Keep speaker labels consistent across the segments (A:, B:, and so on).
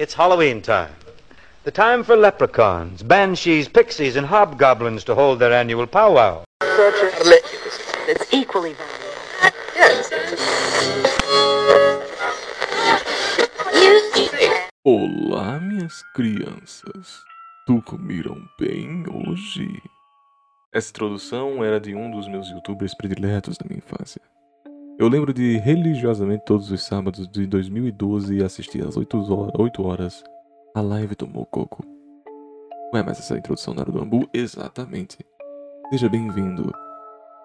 A: It's Halloween time. The time for leprechauns, banshees, pixies, and hobgoblins to hold their annual powwow.
B: It's equally valuable.
C: Olá, minhas crianças. Dormiram bem hoje? Essa introdução era de um dos meus youtubers prediletos da minha infância. Eu lembro de religiosamente todos os sábados de 2012 assistir às 8 horas, 8 horas a live do Mococo. Ué, mas essa introdução não era do Ambu? Exatamente. Seja bem-vindo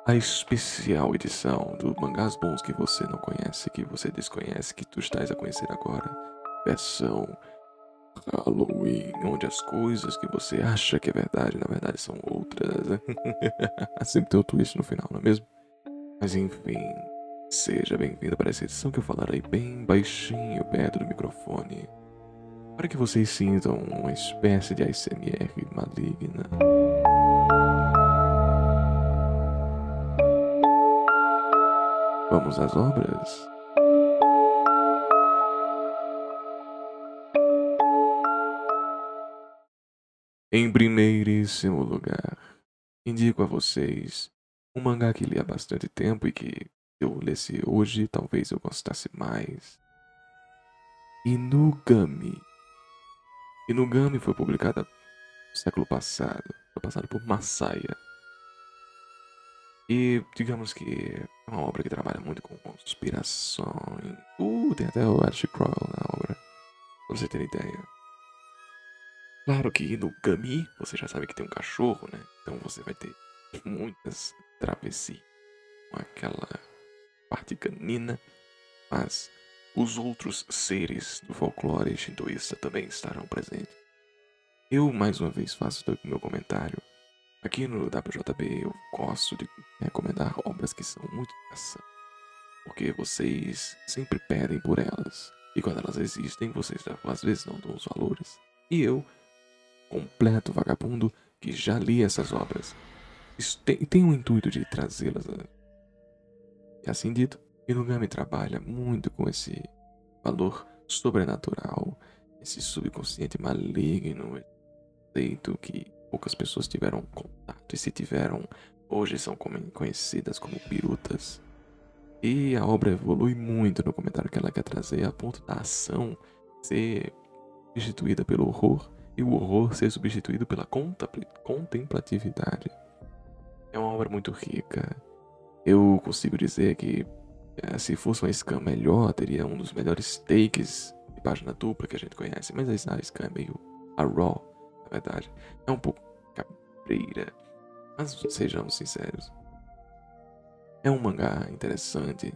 C: à especial edição do Mangás Bons que você não conhece, que você desconhece, que tu estás a conhecer agora. Versão Halloween, onde as coisas que você acha que é verdade, na verdade são outras. Sempre tem o twist no final, não é mesmo? Mas enfim, seja bem-vindo para essa edição que eu falarei bem baixinho perto do microfone. Para que vocês sintam uma espécie de ASMR maligna. Vamos às obras? Em primeiríssimo lugar, indico a vocês um mangá que li há bastante tempo e que eu lesse hoje talvez eu gostasse mais. Inugami. Inugami foi publicada no século passado, foi passado por Masaya. E digamos que é uma obra que trabalha muito com conspirações. Uh, tem até o Archie Crowell na obra, pra você ter ideia. Claro que no Gami você já sabe que tem um cachorro, né? Então você vai ter muitas travessias com aquela parte canina, mas os outros seres do folclore shintoísta também estarão presentes. Eu mais uma vez faço o meu comentário. Aqui no WJB eu gosto de recomendar obras que são muito interessantes, porque vocês sempre pedem por elas. E quando elas existem, vocês às vezes não dão os valores. E eu completo vagabundo que já li essas obras. Tem o intuito de trazê-las. Assim dito, Inugami trabalha muito com esse valor sobrenatural, esse subconsciente maligno, feito que poucas pessoas tiveram contato e se tiveram, hoje são conhecidas como pirutas. E a obra evolui muito no comentário que ela quer trazer, a ponto da ação ser substituída pelo horror e o horror ser substituído pela contempla- contemplatividade. É uma obra muito rica. Eu consigo dizer que eh, se fosse uma scan melhor, teria um dos melhores takes de página dupla que a gente conhece, mas a scan é meio a raw, na verdade. É um pouco cabreira, mas sejamos sinceros. É um mangá interessante,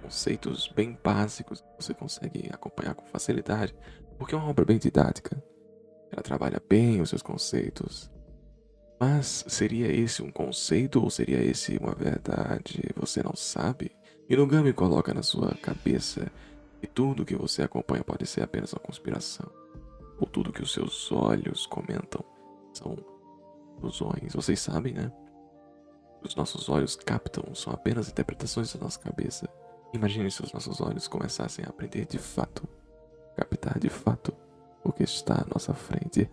C: conceitos bem básicos que você consegue acompanhar com facilidade, porque é uma obra bem didática. Ela trabalha bem os seus conceitos. Mas seria esse um conceito ou seria esse uma verdade? Você não sabe? Inugami coloca na sua cabeça que tudo que você acompanha pode ser apenas uma conspiração. Ou tudo que os seus olhos comentam são ilusões. Vocês sabem, né? Os nossos olhos captam são apenas interpretações da nossa cabeça. Imagine se os nossos olhos começassem a aprender de fato, captar de fato o que está à nossa frente.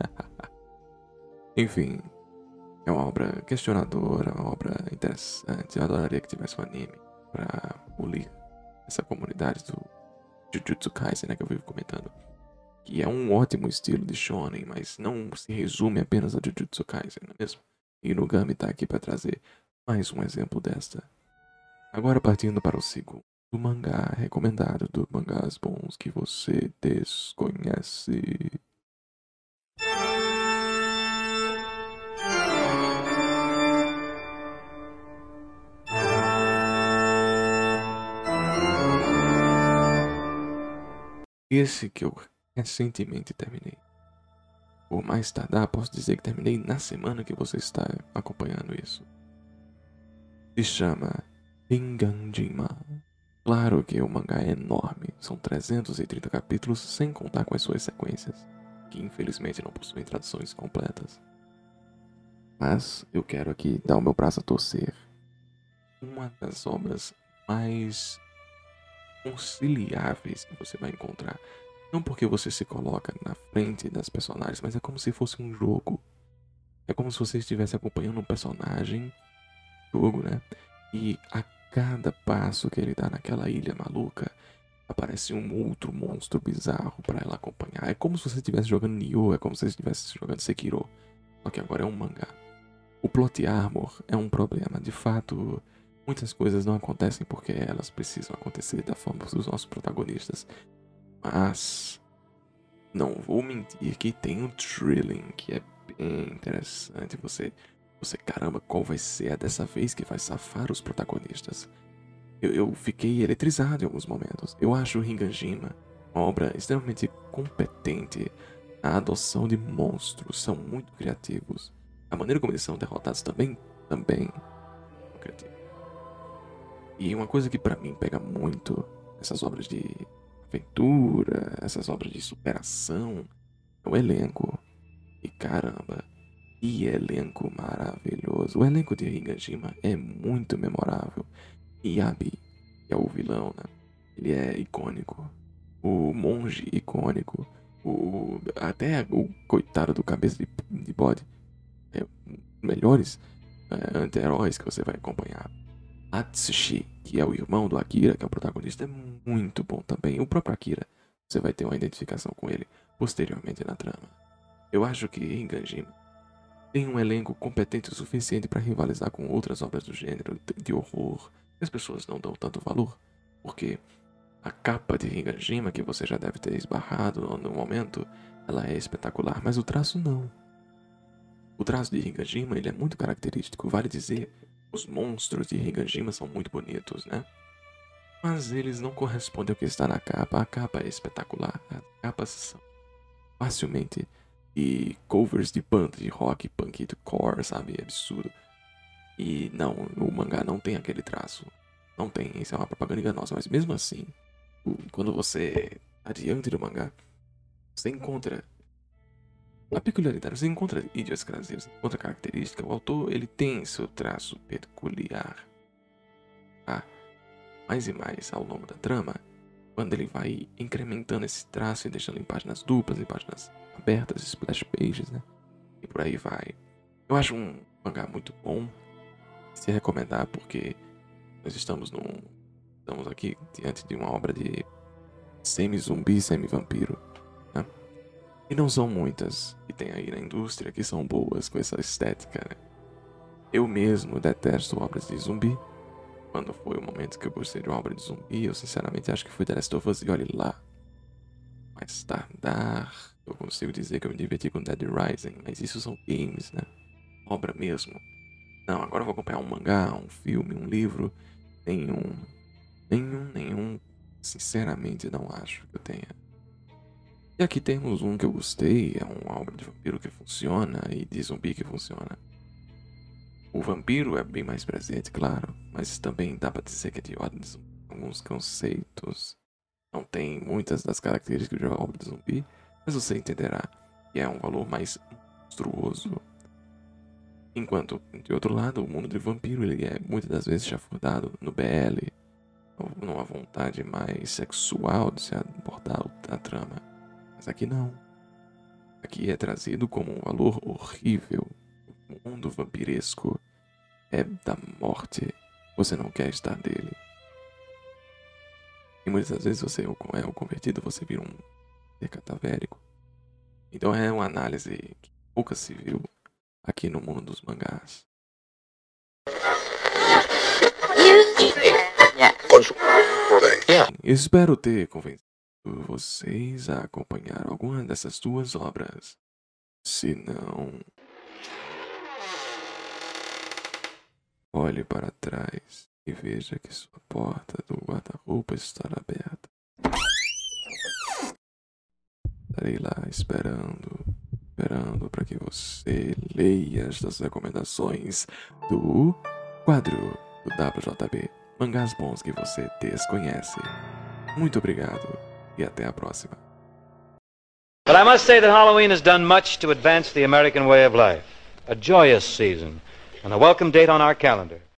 C: Enfim, é uma obra questionadora, uma obra interessante. Eu adoraria que tivesse um anime para polir essa comunidade do Jujutsu Kaisen, né, que eu vivo comentando. Que é um ótimo estilo de shonen, mas não se resume apenas a Jujutsu Kaisen, não é mesmo? E Inugami tá aqui para trazer mais um exemplo desta. Agora partindo para o segundo mangá recomendado do mangás bons que você desconhece. Esse que eu recentemente terminei. Por mais tardar, posso dizer que terminei na semana que você está acompanhando isso. Se chama Enganjima. Claro que o mangá é enorme, são 330 capítulos sem contar com as suas sequências, que infelizmente não possuem traduções completas. Mas eu quero aqui dar o meu braço a torcer. Uma das obras mais conciliáveis que você vai encontrar Não porque você se coloca na frente das personagens, mas é como se fosse um jogo. É como se você estivesse acompanhando um personagem, jogo, né? E a cada passo que ele dá naquela ilha maluca, aparece um outro monstro bizarro para ela acompanhar. É como se você estivesse jogando Nioh, é como se você estivesse jogando Sekiro. Só que agora é um mangá. O plot armor é um problema. De fato, muitas coisas não acontecem porque elas precisam acontecer da forma dos nossos protagonistas. Mas não vou mentir que tem um thrilling que é bem interessante. Você, você caramba, qual vai ser a dessa vez que vai safar os protagonistas? Eu, eu fiquei eletrizado em alguns momentos. Eu acho Ringanjima uma obra extremamente competente. A adoção de monstros são muito criativos. A maneira como eles são derrotados também, também. E uma coisa que para mim pega muito essas obras de aventura, essas obras de superação, é o elenco. E caramba, que elenco maravilhoso. O elenco de Higashima é muito memorável. Yabi, que é o vilão, né? Ele é icônico. O monge icônico. O, até o coitado do cabeça de, de bode. É, melhores é, anti-heróis que você vai acompanhar. Atsushi, que é o irmão do Akira, que é o protagonista, é muito bom também. O próprio Akira, você vai ter uma identificação com ele posteriormente na trama. Eu acho que Higanjima tem um elenco competente o suficiente para rivalizar com outras obras do gênero de horror as pessoas não dão tanto valor, porque a capa de Higanjima, que você já deve ter esbarrado no momento, ela é espetacular, mas o traço não. O traço de Higanjima ele é muito característico, vale dizer, os monstros de Higanjima são muito bonitos, né? Mas eles não correspondem ao que está na capa. A capa é espetacular. As capas são facilmente e covers de banda de rock, punk, de core, sabe? É absurdo. E não, o mangá não tem aquele traço. Não tem, isso é uma propaganda enganosa. Mas mesmo assim, quando você tá diante do mangá, você encontra a peculiaridade, você encontra idiosincrasia, você encontra característica. O autor, ele tem seu traço peculiar. Ah, mais e mais ao longo da trama, quando ele vai incrementando esse traço e deixando em páginas duplas, em páginas abertas, splash pages, né? E por aí vai. Eu acho um mangá muito bom, se recomendar porque nós estamos num estamos aqui diante de uma obra de semi-zumbi, semi-vampiro? E não são muitas que tem aí na indústria que são boas com essa estética, né? Eu mesmo detesto obras de zumbi. Quando foi o momento que eu gostei de uma obra de zumbi, eu sinceramente acho que foi The Last of Us e olhe lá. Mais tardar, eu consigo dizer que eu me diverti com Dead Rising, mas isso são games, né? Obra mesmo. Não, agora eu vou acompanhar um mangá, um filme, um livro. Nenhum. Nenhum, nenhum. Sinceramente, não acho que eu tenha. E aqui temos um que eu gostei, é uma obra de vampiro que funciona e de zumbi que funciona. O vampiro é bem mais presente, claro, mas também dá pra dizer que é de ordem de zumbi. Alguns conceitos não tem muitas das características de uma obra de zumbi, mas você entenderá que é um valor mais monstruoso Enquanto, de outro lado, o mundo de vampiro ele é muitas das vezes chafurdado no BL, numa vontade mais sexual de se abordar a trama. Mas aqui não. Aqui é trazido como um valor horrível. O mundo vampiresco é da morte. Você não quer estar dele. E muitas das vezes você é o convertido, você vira um ser catavérico. Então é uma análise que pouca se viu aqui no mundo dos mangás. Espero ter convencido vocês a acompanhar alguma dessas duas obras. Se não, olhe para trás e veja que sua porta do guarda-roupa está aberta. Estarei lá esperando esperando para que você leia estas recomendações do quadro do WJB, mangás bons que você desconhece. Muito obrigado e até a próxima.
A: But I must say that Halloween has done much to advance the American way of life. A joyous season and a welcome date on our calendar.